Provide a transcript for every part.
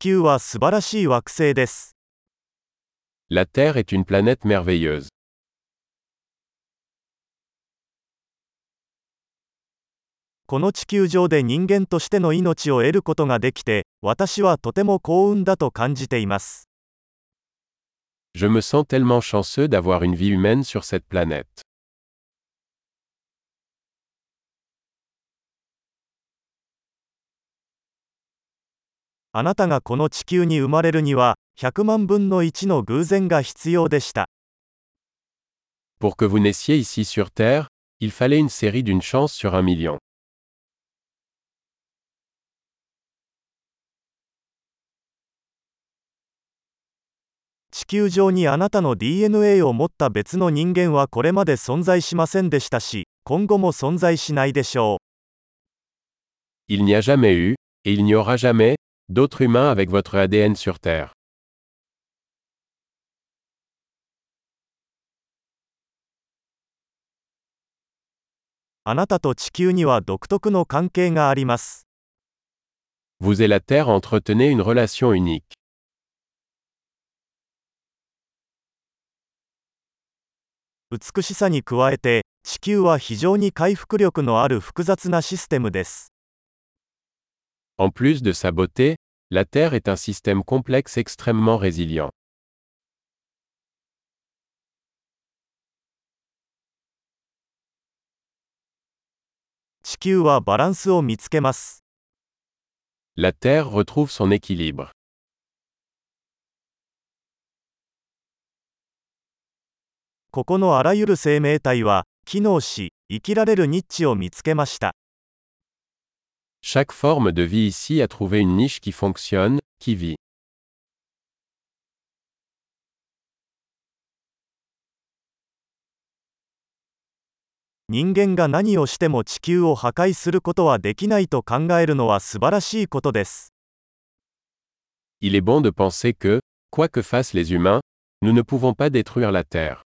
球は素晴らしい惑星です。La Terre est une planète merveilleuse. この地球上で人間としての命を得ることができて、私はとても幸運だと感じています。Je me sens tellement chanceux d'avoir une vie humaine sur cette planète. あなたがこの地球に生まれるには、100万分の1の偶然が必要でした。Pour que vous naissiez ici sur Terre, il fallait une série d'une chance sur un million. 地球上にあなたの DNA を持った別の人間はこれまで存在しませんでしたし、今後も存在しないでしょう。Il n'y a jamais eu, et il n'y aura jamais, d'autres humains avec votre ADN sur Terre. Vous et la Terre entretenez une relation unique. En plus de sa beauté, la Terre est un système complexe extrêmement résilient. 地球はバランスを見つけます。La Terre retrouve son équilibre. Chaque forme de vie ici a trouvé une niche qui fonctionne, qui vit. Il est bon de penser que, quoi que fassent les humains, nous ne pouvons pas détruire la Terre.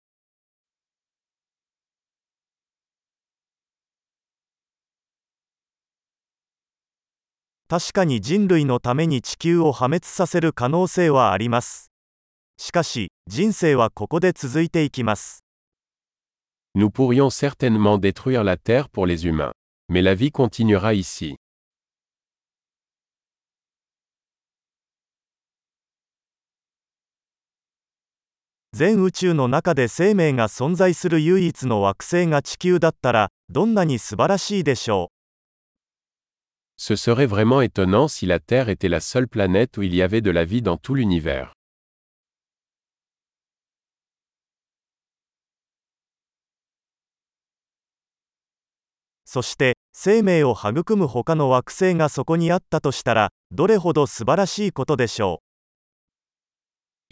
確かに人類のために地球を破滅させる可能性はあります。しかし、人生はここで続いていきます。Nous pourrions certainement détruire la Terre pour les humains. Mais la vie continuera ici. 全宇宙の中で生命が存在する唯一の惑星が地球だったら、どんなに素晴らしいでしょう？Ce serait vraiment étonnant si la Terre était la seule planète où il y avait de la vie dans tout l'univers.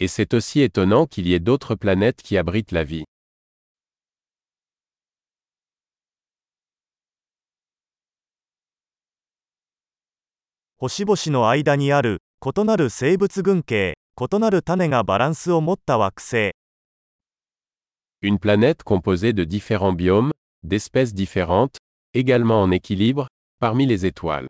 Et c'est aussi étonnant qu'il y ait d'autres planètes qui abritent la vie. 星々の間にある異なる生物群系異なる種がバランスを持った惑星 Une planète composée de différents biomes, d'espèces différentes, également en équilibre, parmi les étoiles.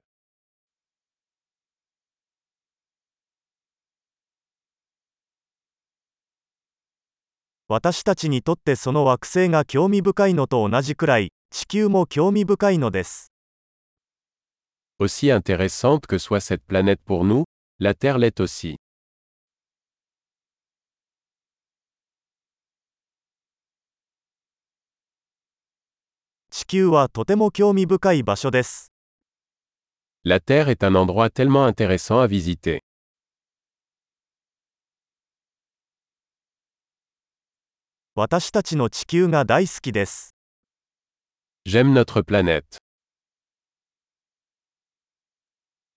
私たちにとってその惑星が興味深いのと同じくらい地球も興味深いのです Aussi intéressante que soit cette planète pour nous, la Terre l'est aussi. La Terre est un endroit tellement intéressant à visiter. J'aime notre planète.